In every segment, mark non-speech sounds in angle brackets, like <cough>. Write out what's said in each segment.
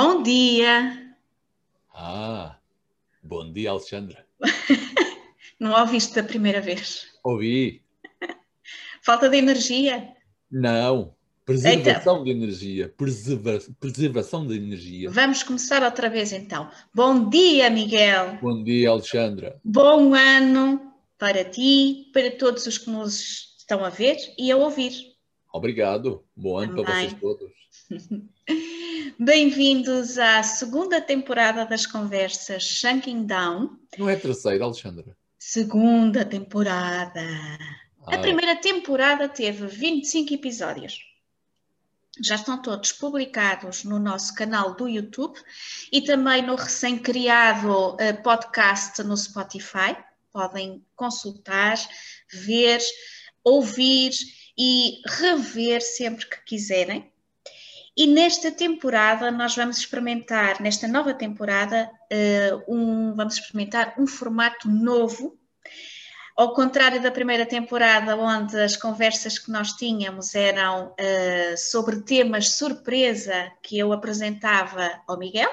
Bom dia. Ah, bom dia, Alexandra. <laughs> Não ouviste da primeira vez? Ouvi. <laughs> Falta de energia? Não, preservação de energia. Preserva preservação de energia. Vamos começar outra vez então. Bom dia, Miguel. Bom dia, Alexandra. Bom ano para ti, para todos os que nos estão a ver e a ouvir. Obrigado. Bom ano para vocês todos. <laughs> Bem-vindos à segunda temporada das conversas Shunking Down. Não é terceira, Alexandra? Segunda temporada. Ah. A primeira temporada teve 25 episódios. Já estão todos publicados no nosso canal do YouTube e também no recém-criado uh, podcast no Spotify. Podem consultar, ver, ouvir e rever sempre que quiserem. E nesta temporada nós vamos experimentar, nesta nova temporada, uh, um, vamos experimentar um formato novo. Ao contrário da primeira temporada, onde as conversas que nós tínhamos eram uh, sobre temas surpresa que eu apresentava ao Miguel,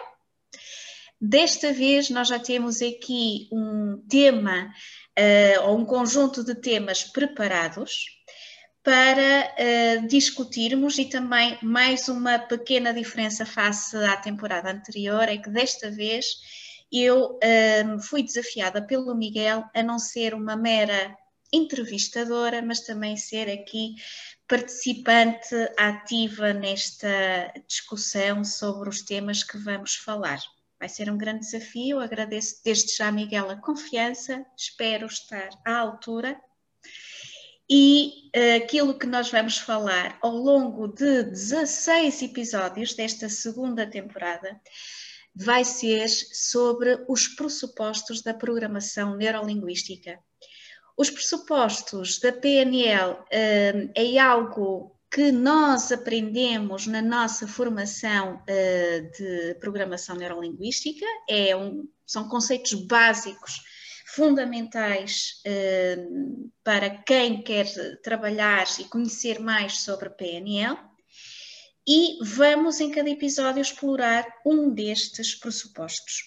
desta vez nós já temos aqui um tema uh, ou um conjunto de temas preparados para uh, discutirmos e também mais uma pequena diferença face à temporada anterior é que desta vez eu uh, fui desafiada pelo Miguel a não ser uma mera entrevistadora, mas também ser aqui participante ativa nesta discussão sobre os temas que vamos falar. Vai ser um grande desafio, agradeço desde já, Miguel, a confiança, espero estar à altura e uh, aquilo que nós vamos falar ao longo de 16 episódios desta segunda temporada vai ser sobre os pressupostos da programação neurolinguística. Os pressupostos da PNL uh, é algo que nós aprendemos na nossa formação uh, de programação neurolinguística, é um, são conceitos básicos fundamentais uh, para quem quer trabalhar e conhecer mais sobre PNL. E vamos em cada episódio explorar um destes pressupostos.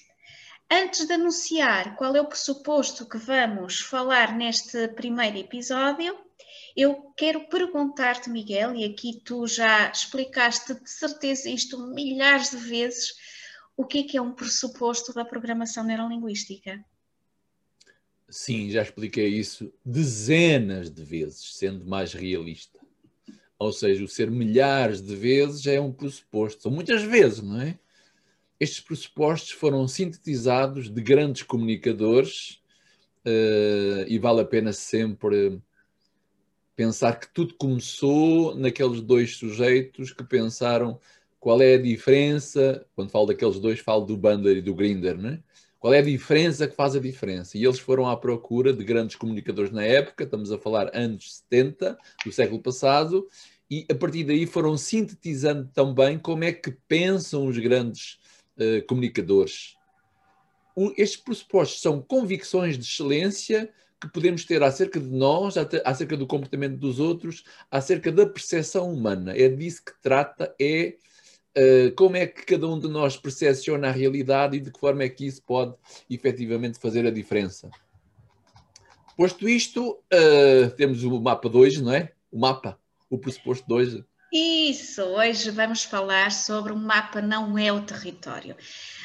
Antes de anunciar qual é o pressuposto que vamos falar neste primeiro episódio, eu quero perguntar-te, Miguel, e aqui tu já explicaste de certeza isto milhares de vezes, o que é que é um pressuposto da programação neurolinguística? Sim, já expliquei isso dezenas de vezes, sendo mais realista. Ou seja, o ser milhares de vezes já é um pressuposto. São muitas vezes, não é? Estes pressupostos foram sintetizados de grandes comunicadores uh, e vale a pena sempre pensar que tudo começou naqueles dois sujeitos que pensaram qual é a diferença. Quando falo daqueles dois, falo do Bander e do Grinder, não é? Qual é a diferença que faz a diferença? E eles foram à procura de grandes comunicadores na época, estamos a falar anos 70 do século passado, e a partir daí foram sintetizando também como é que pensam os grandes uh, comunicadores. Estes pressupostos são convicções de excelência que podemos ter acerca de nós, acerca do comportamento dos outros, acerca da percepção humana. É disso que trata, é como é que cada um de nós percepciona a realidade e de que forma é que isso pode efetivamente fazer a diferença. Posto isto, uh, temos o mapa 2, não é? O mapa, o pressuposto 2. Isso, hoje vamos falar sobre o mapa não é o território.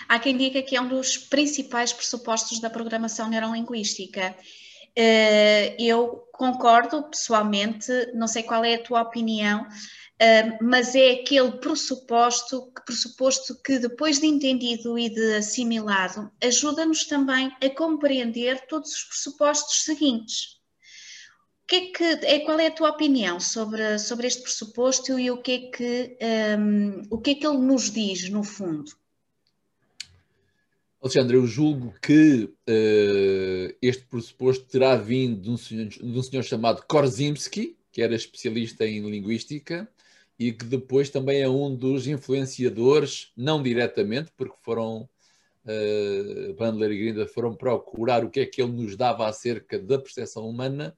Há quem diga que é um dos principais pressupostos da programação neurolinguística. Uh, eu concordo pessoalmente, não sei qual é a tua opinião, mas é aquele pressuposto, pressuposto que depois de entendido e de assimilado, ajuda-nos também a compreender todos os pressupostos seguintes. Que é que, é, qual é a tua opinião sobre, sobre este pressuposto e o que, é que, um, o que é que ele nos diz, no fundo? Alexandre, eu julgo que uh, este pressuposto terá vindo de um, senhor, de um senhor chamado Korzymski, que era especialista em linguística, e que depois também é um dos influenciadores, não diretamente, porque foram uh, Bandler e Grinda foram procurar o que é que ele nos dava acerca da percepção humana,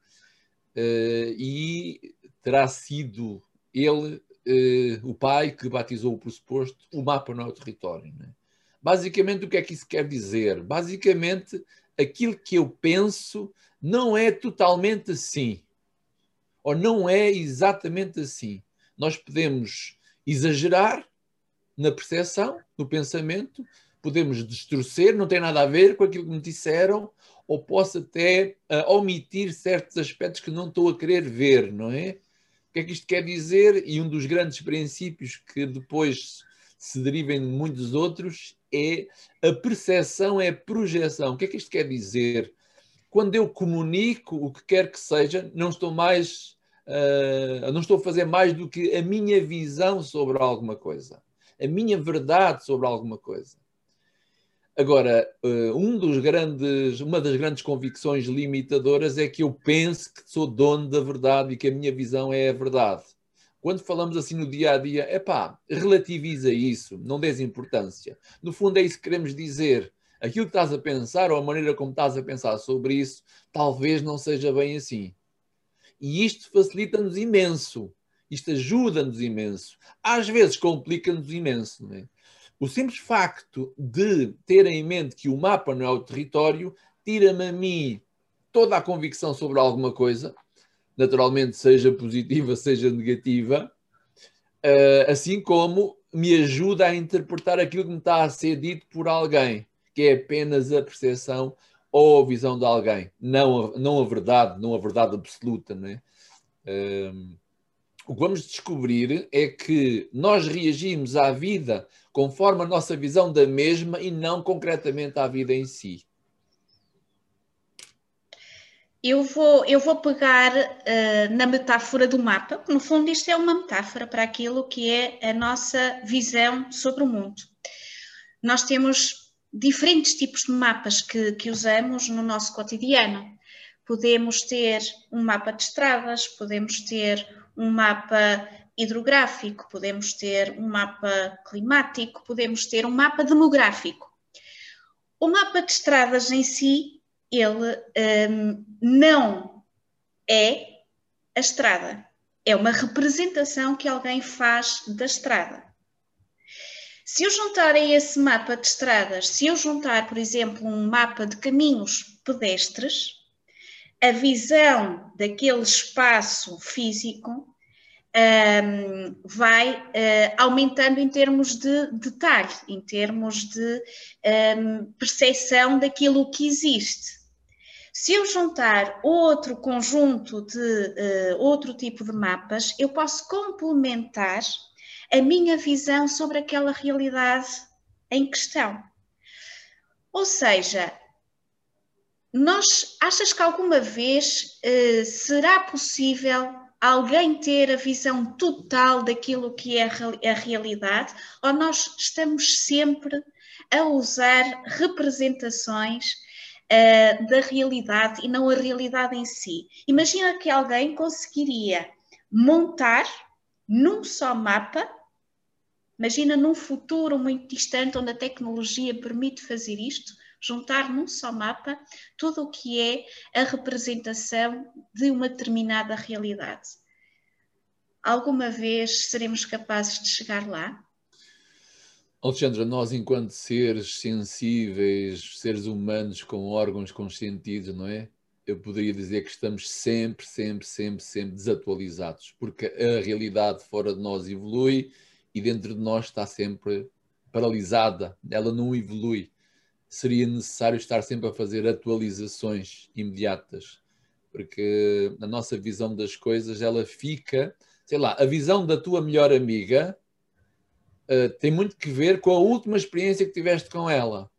uh, e terá sido ele, uh, o pai, que batizou o pressuposto, o mapa não é o território. Né? Basicamente, o que é que isso quer dizer? Basicamente, aquilo que eu penso não é totalmente assim, ou não é exatamente assim nós podemos exagerar na percepção, no pensamento, podemos distorcer, não tem nada a ver com aquilo que me disseram, ou posso até uh, omitir certos aspectos que não estou a querer ver, não é? O que é que isto quer dizer? E um dos grandes princípios que depois se derivem de muitos outros é a percepção é a projeção. O que é que isto quer dizer? Quando eu comunico o que quer que seja, não estou mais uh, não estou a fazer mais do que a minha visão sobre alguma coisa, a minha verdade sobre alguma coisa. Agora, uh, um dos grandes, uma das grandes convicções limitadoras é que eu penso que sou dono da verdade e que a minha visão é a verdade. Quando falamos assim no dia a dia, é pá, relativiza isso, não des importância. No fundo, é isso que queremos dizer. Aquilo que estás a pensar ou a maneira como estás a pensar sobre isso, talvez não seja bem assim. E isto facilita-nos imenso. Isto ajuda-nos imenso. Às vezes complica-nos imenso. É? O simples facto de ter em mente que o mapa não é o território tira-me a mim toda a convicção sobre alguma coisa, naturalmente, seja positiva, <laughs> seja negativa, uh, assim como me ajuda a interpretar aquilo que me está a ser dito por alguém, que é apenas a percepção ou a visão de alguém, não a, não a verdade, não a verdade absoluta. Né? Um, o que vamos descobrir é que nós reagimos à vida conforme a nossa visão da mesma e não concretamente à vida em si. Eu vou, eu vou pegar uh, na metáfora do mapa, no fundo isto é uma metáfora para aquilo que é a nossa visão sobre o mundo. Nós temos diferentes tipos de mapas que, que usamos no nosso cotidiano. Podemos ter um mapa de estradas, podemos ter um mapa hidrográfico, podemos ter um mapa climático, podemos ter um mapa demográfico. O mapa de estradas em si, ele um, não é a estrada, é uma representação que alguém faz da estrada. Se eu juntar a esse mapa de estradas, se eu juntar, por exemplo, um mapa de caminhos pedestres, a visão daquele espaço físico um, vai uh, aumentando em termos de detalhe, em termos de um, percepção daquilo que existe. Se eu juntar outro conjunto de uh, outro tipo de mapas, eu posso complementar a minha visão sobre aquela realidade em questão. Ou seja, nós achas que alguma vez uh, será possível alguém ter a visão total daquilo que é a realidade ou nós estamos sempre a usar representações uh, da realidade e não a realidade em si? Imagina que alguém conseguiria montar num só mapa Imagina num futuro muito distante onde a tecnologia permite fazer isto, juntar num só mapa tudo o que é a representação de uma determinada realidade. Alguma vez seremos capazes de chegar lá? Alexandra, nós enquanto seres sensíveis, seres humanos com órgãos, com sentidos, não é? Eu poderia dizer que estamos sempre, sempre, sempre, sempre desatualizados, porque a realidade fora de nós evolui, e dentro de nós está sempre paralisada, ela não evolui. Seria necessário estar sempre a fazer atualizações imediatas, porque a nossa visão das coisas ela fica, sei lá, a visão da tua melhor amiga uh, tem muito que ver com a última experiência que tiveste com ela.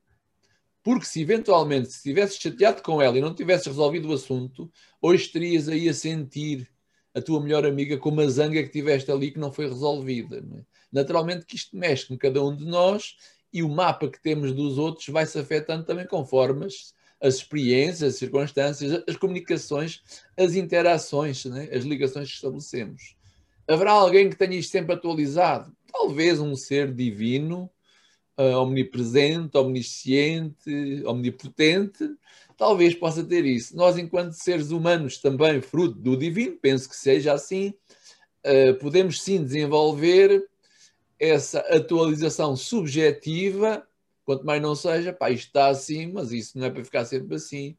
Porque se eventualmente se tivesses chateado com ela e não tivesses resolvido o assunto, hoje estarias aí a sentir a tua melhor amiga com uma zanga que tiveste ali que não foi resolvida. Não é? Naturalmente que isto mexe com cada um de nós e o mapa que temos dos outros vai se afetando também conforme as, as experiências, as circunstâncias, as comunicações, as interações, né? as ligações que estabelecemos. Haverá alguém que tenha isto sempre atualizado? Talvez um ser divino, uh, omnipresente, omnisciente, omnipotente, talvez possa ter isso. Nós, enquanto seres humanos, também fruto do divino, penso que seja assim, uh, podemos sim desenvolver essa atualização subjetiva, quanto mais não seja, pá, isto está assim, mas isso não é para ficar sempre assim.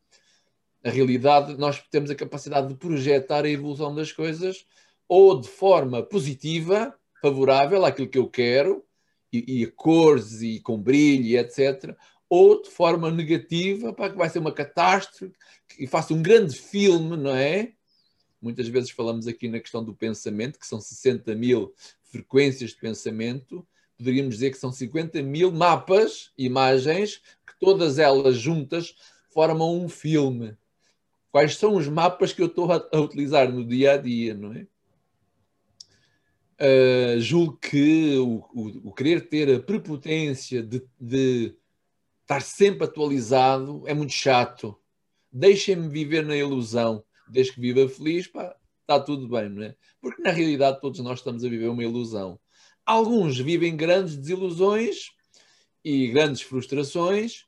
A realidade, nós temos a capacidade de projetar a evolução das coisas ou de forma positiva, favorável àquilo que eu quero, e, e cores e com brilho, etc. Ou de forma negativa, para que vai ser uma catástrofe, que faça um grande filme, não é? Muitas vezes falamos aqui na questão do pensamento, que são 60 mil frequências de pensamento. Poderíamos dizer que são 50 mil mapas, imagens, que todas elas juntas formam um filme. Quais são os mapas que eu estou a utilizar no dia a dia, não é? Uh, julgo que o, o, o, querer ter a prepotência de, de, estar sempre atualizado é muito chato. Deixem-me viver na ilusão. Desde que viva feliz, pá, está tudo bem, não é? Porque na realidade todos nós estamos a viver uma ilusão. Alguns vivem grandes desilusões e grandes frustrações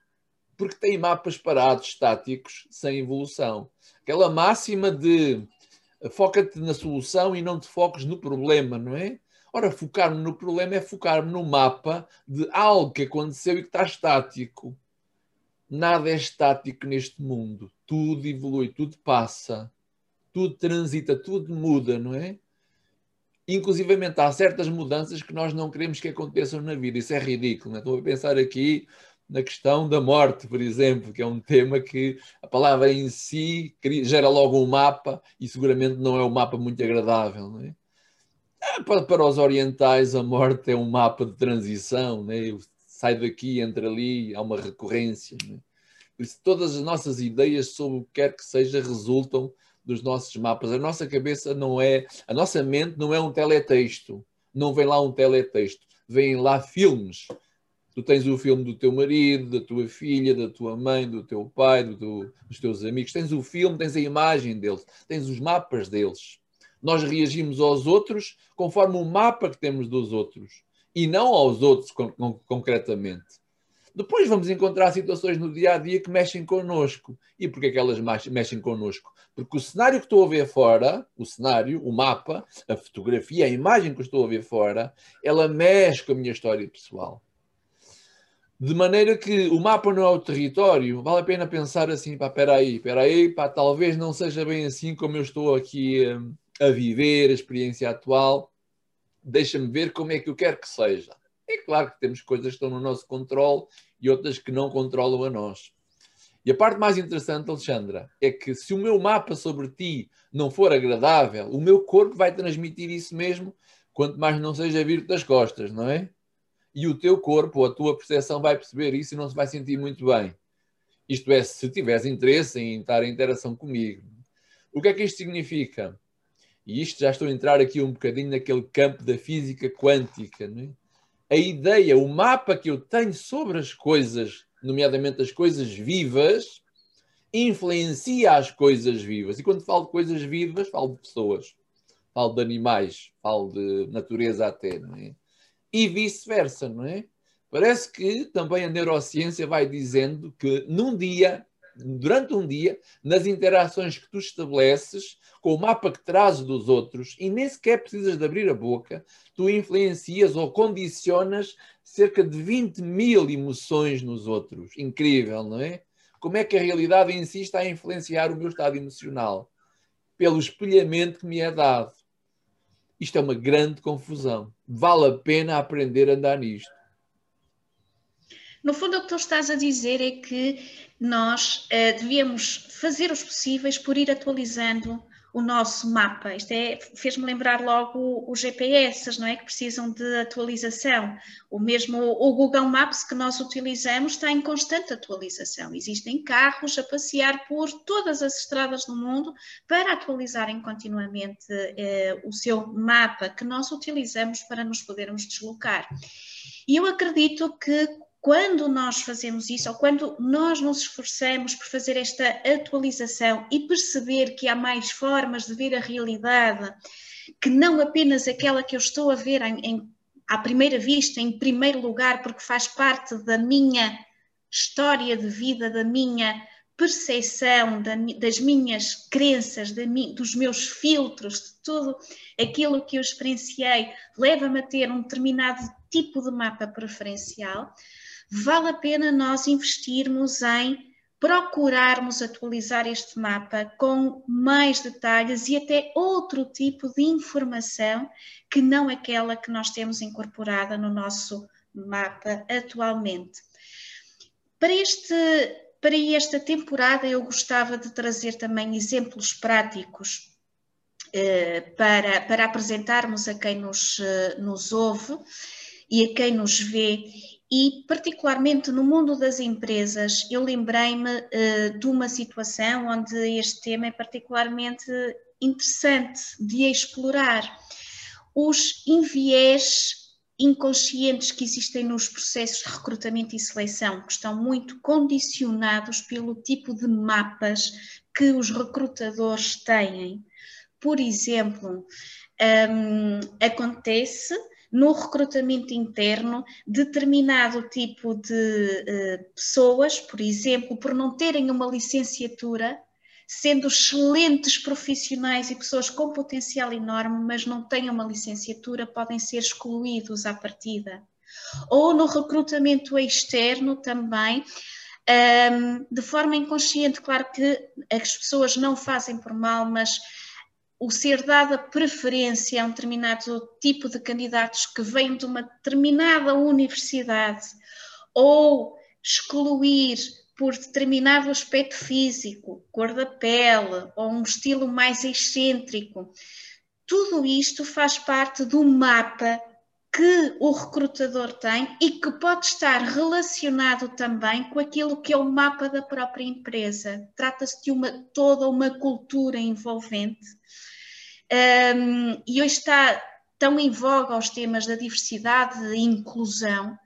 porque têm mapas parados, estáticos, sem evolução. Aquela máxima de foca-te na solução e não te foques no problema, não é? Ora, focar-me no problema é focar-me no mapa de algo que aconteceu e que está estático. Nada é estático neste mundo. Tudo evolui, tudo passa, tudo transita, tudo muda, não é? Inclusivamente há certas mudanças que nós não queremos que aconteçam na vida. Isso é ridículo. Não é? Estou a pensar aqui na questão da morte, por exemplo, que é um tema que a palavra em si gera logo um mapa e seguramente não é um mapa muito agradável. É? Ah, para, para, os orientais, a morte é um mapa de transição, né? sai daqui, entra ali, há uma recorrência. Né? Por isso, todas as nossas ideias sobre o que quer que seja resultam dos nossos mapas. A nossa cabeça não é, a nossa mente não é um teletexto, não vem lá um teletexto, vêm lá filmes Tu tens o filme do teu marido, da tua filha, da tua mãe, do teu pai, do teu, dos teus amigos. Tens o filme, tens a imagem deles, tens os mapas deles. Nós reagimos aos outros conforme o mapa que temos dos outros e não aos outros con con concretamente. Depois vamos encontrar situações no dia a dia que mexem connosco. E porquê é que elas mexem connosco? Porque o cenário que estou a ver fora, o cenário, o mapa, a fotografia, a imagem que estou a ver fora, ela mexe com a minha história pessoal. De maneira que o mapa não é o território, vale a pena pensar assim, pá, espera aí, espera aí, pá, talvez não seja bem assim como eu estou aqui um, a viver a experiência atual, deixa-me ver como é que eu quero que seja. É claro que temos coisas que estão no nosso controle e outras que não controlam a nós. E a parte mais interessante, Alexandra, é que se o meu mapa sobre ti não for agradável, o meu corpo vai transmitir isso mesmo, quanto mais não seja vir das costas, não é? E o teu corpo, a tua percepção vai perceber isso e não se vai sentir muito bem. Isto é, se tiveres interesse em estar em interação comigo. O que é que isto significa? E isto já estou a entrar aqui um bocadinho naquele campo da física quântica. É? A ideia, o mapa que eu tenho sobre as coisas, nomeadamente as coisas vivas, influencia as coisas vivas. E quando falo de coisas vivas, falo de pessoas, falo de animais, falo de natureza até. Não é? E vice-versa, não é? Parece que também a neurociência vai dizendo que num dia, durante um dia, nas interações que tu estabeleces, com o mapa que trazes dos outros, e nem sequer precisas de abrir a boca, tu influencias ou condicionas cerca de 20 mil emoções nos outros. Incrível, não é? Como é que a realidade em si está a influenciar o meu estado emocional? Pelo espelhamento que me é dado. Isto é uma grande confusão. Vale a pena aprender a andar nisto. No fundo, o que tu estás a dizer é que nós uh, devíamos fazer os possíveis por ir atualizando o nosso mapa. Isto é, fez-me lembrar logo os GPS, não é? Que precisam de atualização. O mesmo o Google Maps que nós utilizamos está em constante atualização. Existem carros a passear por todas as estradas do mundo para atualizarem continuamente eh, o seu mapa que nós utilizamos para nos podermos deslocar. E eu acredito que quando nós fazemos isso, ou quando nós nos esforçamos por fazer esta atualização e perceber que há mais formas de ver a realidade, que não apenas aquela que eu estou a ver em, em, à primeira vista, em primeiro lugar, porque faz parte da minha história de vida, da minha percepção, da, das minhas crenças, da, dos meus filtros, de tudo aquilo que eu experienciei, leva-me a ter um determinado tipo de mapa preferencial vale a pena nós investirmos em procurarmos atualizar este mapa com mais detalhes e até outro tipo de informação que não aquela que nós temos incorporada no nosso mapa atualmente. Para, este, para esta temporada, eu gostava de trazer também exemplos práticos eh, para, para apresentarmos a quem nos, eh, nos ouve e a quem nos vê e, particularmente no mundo das empresas, eu lembrei-me uh, de uma situação onde este tema é particularmente interessante de explorar. Os enviés inconscientes que existem nos processos de recrutamento e seleção, que estão muito condicionados pelo tipo de mapas que os recrutadores têm. Por exemplo, um, acontece no recrutamento interno determinado tipo de uh, pessoas, por exemplo, por não terem uma licenciatura, sendo excelentes profissionais e pessoas com potencial enorme, mas não têm uma licenciatura, podem ser excluídos à partida. Ou no recrutamento externo também, ehm, de forma inconsciente, claro que as pessoas não fazem por mal, mas o ser dada preferência a um determinado tipo de candidatos que vêm de uma determinada universidade ou excluir por determinado aspecto físico, cor da pele ou um estilo mais excêntrico. Tudo isto faz parte do mapa que o recrutador tem e que pode estar relacionado também com aquilo que é o mapa da própria empresa. Trata-se de uma, toda uma cultura envolvente um, e hoje está tão em voga os temas da diversidade e inclusão.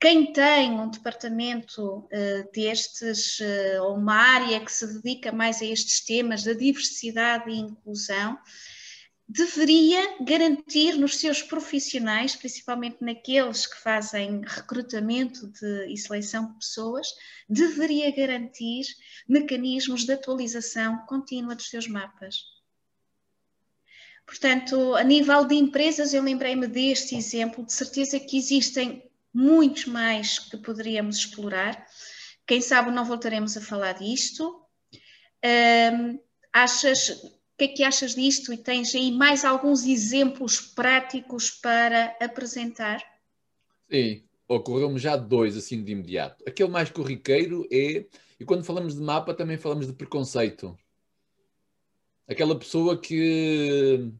Quem tem um departamento uh, destes, uh, ou uma área que se dedica mais a estes temas da diversidade e inclusão, deveria garantir nos seus profissionais, principalmente naqueles que fazem recrutamento de, e seleção de pessoas, deveria garantir mecanismos de atualização contínua dos seus mapas. Portanto, a nível de empresas, eu lembrei-me deste exemplo, de certeza que existem muitos mais que poderíamos explorar. Quem sabe não voltaremos a falar disto. Um, achas, o que é que achas disto? E tens aí mais alguns exemplos práticos para apresentar? Sim, ocorreu-me já dois assim de imediato. Aquele mais corriqueiro é, e quando falamos de mapa também falamos de preconceito aquela pessoa que,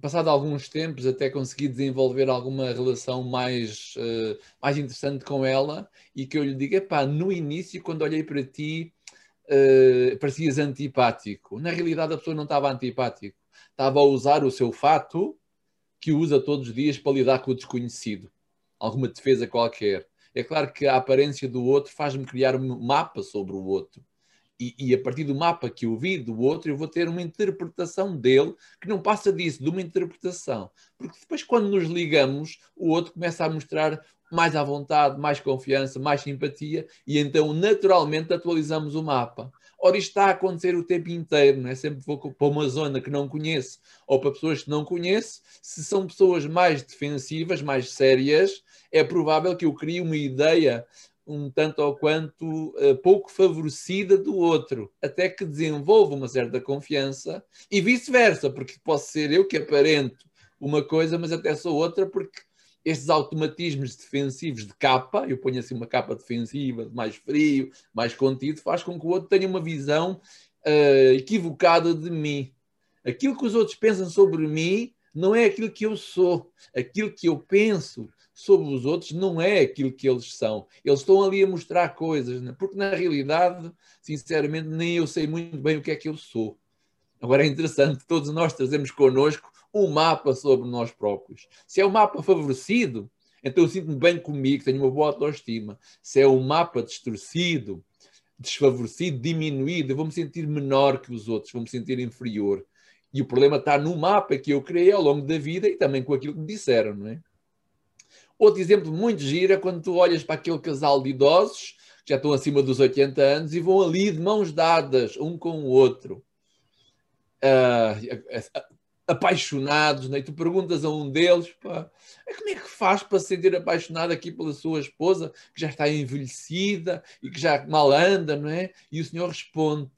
passado alguns tempos, até consegui desenvolver alguma relação mais, uh, mais interessante com ela e que eu lhe digo: pá, no início, quando olhei para ti, uh, parecias antipático. Na realidade, a pessoa não estava antipático, estava a usar o seu fato que usa todos os dias para lidar com o desconhecido, alguma defesa qualquer. É claro que a aparência do outro faz-me criar um mapa sobre o outro e, e, a partir do mapa que eu vi do outro, eu vou ter uma interpretação dele que não passa disso, de uma interpretação. Porque depois, quando nos ligamos, o outro começa a mostrar mais à vontade, mais confiança, mais simpatia, e então naturalmente atualizamos o mapa. Ora, isto está a acontecer o tempo inteiro, não é? Sempre vou para uma zona que não conheço ou para pessoas que não conheço. Se são pessoas mais defensivas, mais sérias, é provável que eu crie uma ideia um tanto ou quanto uh, pouco favorecida do outro, até que desenvolva uma certa confiança e vice-versa, porque posso ser eu que aparento uma coisa, mas até sou outra, porque estes automatismos defensivos de capa, eu ponho assim uma capa defensiva, mais frio, mais contido, faz com que o outro tenha uma visão uh, equivocada de mim. Aquilo que os outros pensam sobre mim não é aquilo que eu sou, aquilo que eu penso sobre os outros não é aquilo que eles são. Eles estão ali a mostrar coisas, né? porque na realidade, sinceramente, nem eu sei muito bem o que é que eu sou. Agora é interessante, todos nós trazemos connosco um mapa sobre nós próprios. Se é um mapa favorecido, Então eu sinto-me bem comigo, tenho uma boa autoestima. Se é um mapa distorcido, desfavorecido, diminuído, eu vou-me sentir menor que os outros, vou-me sentir inferior. E o problema está no mapa que eu criei ao longo da vida e também com aquilo que me disseram, não é? Outro exemplo muito giro é quando tu olhas para aquele casal de idosos que já estão acima dos 80 anos e vão ali de mãos dadas, um com o outro. Uh, apaixonados, né? e tu perguntas a um deles, pá, como é que faz para se sentir apaixonado aqui pela sua esposa, que já está envelhecida e que já mal anda, não é? E o senhor responde,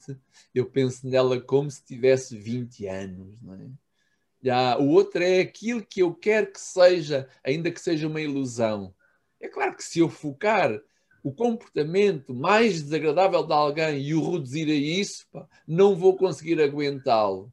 eu penso nela como se tivesse 20 anos, não é? O outro é aquilo que eu quero que seja, ainda que seja uma ilusão. É claro que se eu focar o comportamento mais desagradável de alguém e o reduzir a isso, pá, não vou conseguir aguentá-lo.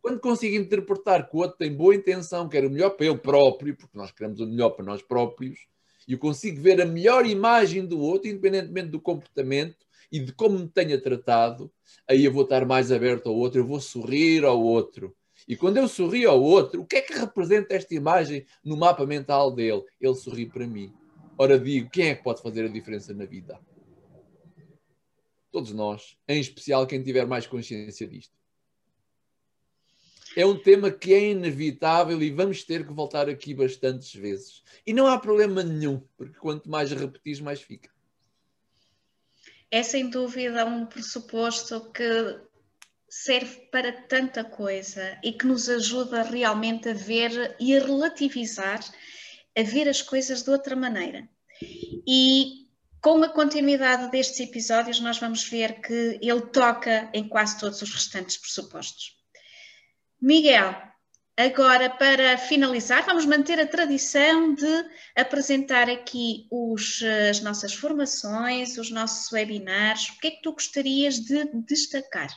Quando consigo interpretar que o outro tem boa intenção, quer o melhor para ele próprio, porque nós queremos o melhor para nós próprios, e eu consigo ver a melhor imagem do outro, independentemente do comportamento e de como me tenha tratado, aí eu vou estar mais aberto ao outro, eu vou sorrir ao outro. E quando eu sorrio ao outro, o que é que representa esta imagem no mapa mental dele? Ele sorri para mim. Ora, digo, quem é que pode fazer a diferença na vida? Todos nós, em especial quem tiver mais consciência disto é um tema que é inevitável e vamos ter que voltar aqui bastantes vezes. E não há problema nenhum, porque quanto mais repetis, mais fica. É sem dúvida um pressuposto que serve para tanta coisa e que nos ajuda realmente a ver e a relativizar, a ver as coisas de outra maneira. E com a continuidade destes episódios, nós vamos ver que ele toca em quase todos os restantes pressupostos. Miguel, agora para finalizar, vamos manter a tradição de apresentar aqui os, as nossas formações, os nossos webinars. O que é que tu gostarias de destacar?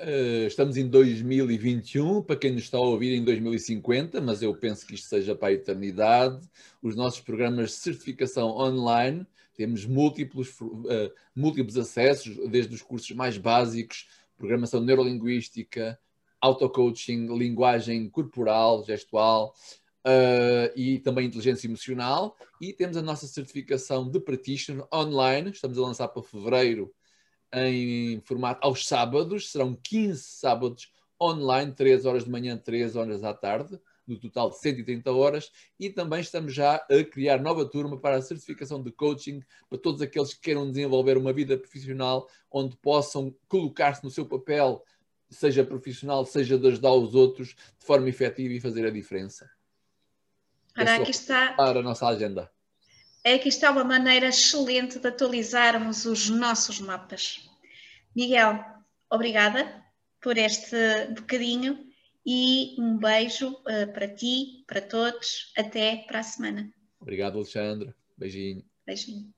Uh, estamos em 2021, para quem nos está a ouvir em 2050, mas eu penso que isto seja para a eternidade. Os nossos programas de certificação online, temos múltiplos, uh, múltiplos acessos, desde os cursos mais básicos programação neurolinguística, auto-coaching, linguagem corporal, gestual uh, e também inteligência emocional. E temos a nossa certificação de practitioner online, estamos a lançar para fevereiro em formato aos sábados, serão 15 sábados online, 3 horas de manhã, 3 horas à tarde no total de 130 horas, e também estamos já a criar nova turma para a certificação de coaching para todos aqueles que queiram desenvolver uma vida profissional onde possam colocar-se no seu papel, seja profissional, seja de ajudar os outros de forma efetiva e fazer a diferença. Ora, aqui está. Para a nossa agenda. É que está uma maneira excelente de atualizarmos os nossos mapas. Miguel, obrigada por este bocadinho e um beijo uh, para ti, para todos. Até para a semana. Obrigado, Alexandre. Beijinho. Beijinho.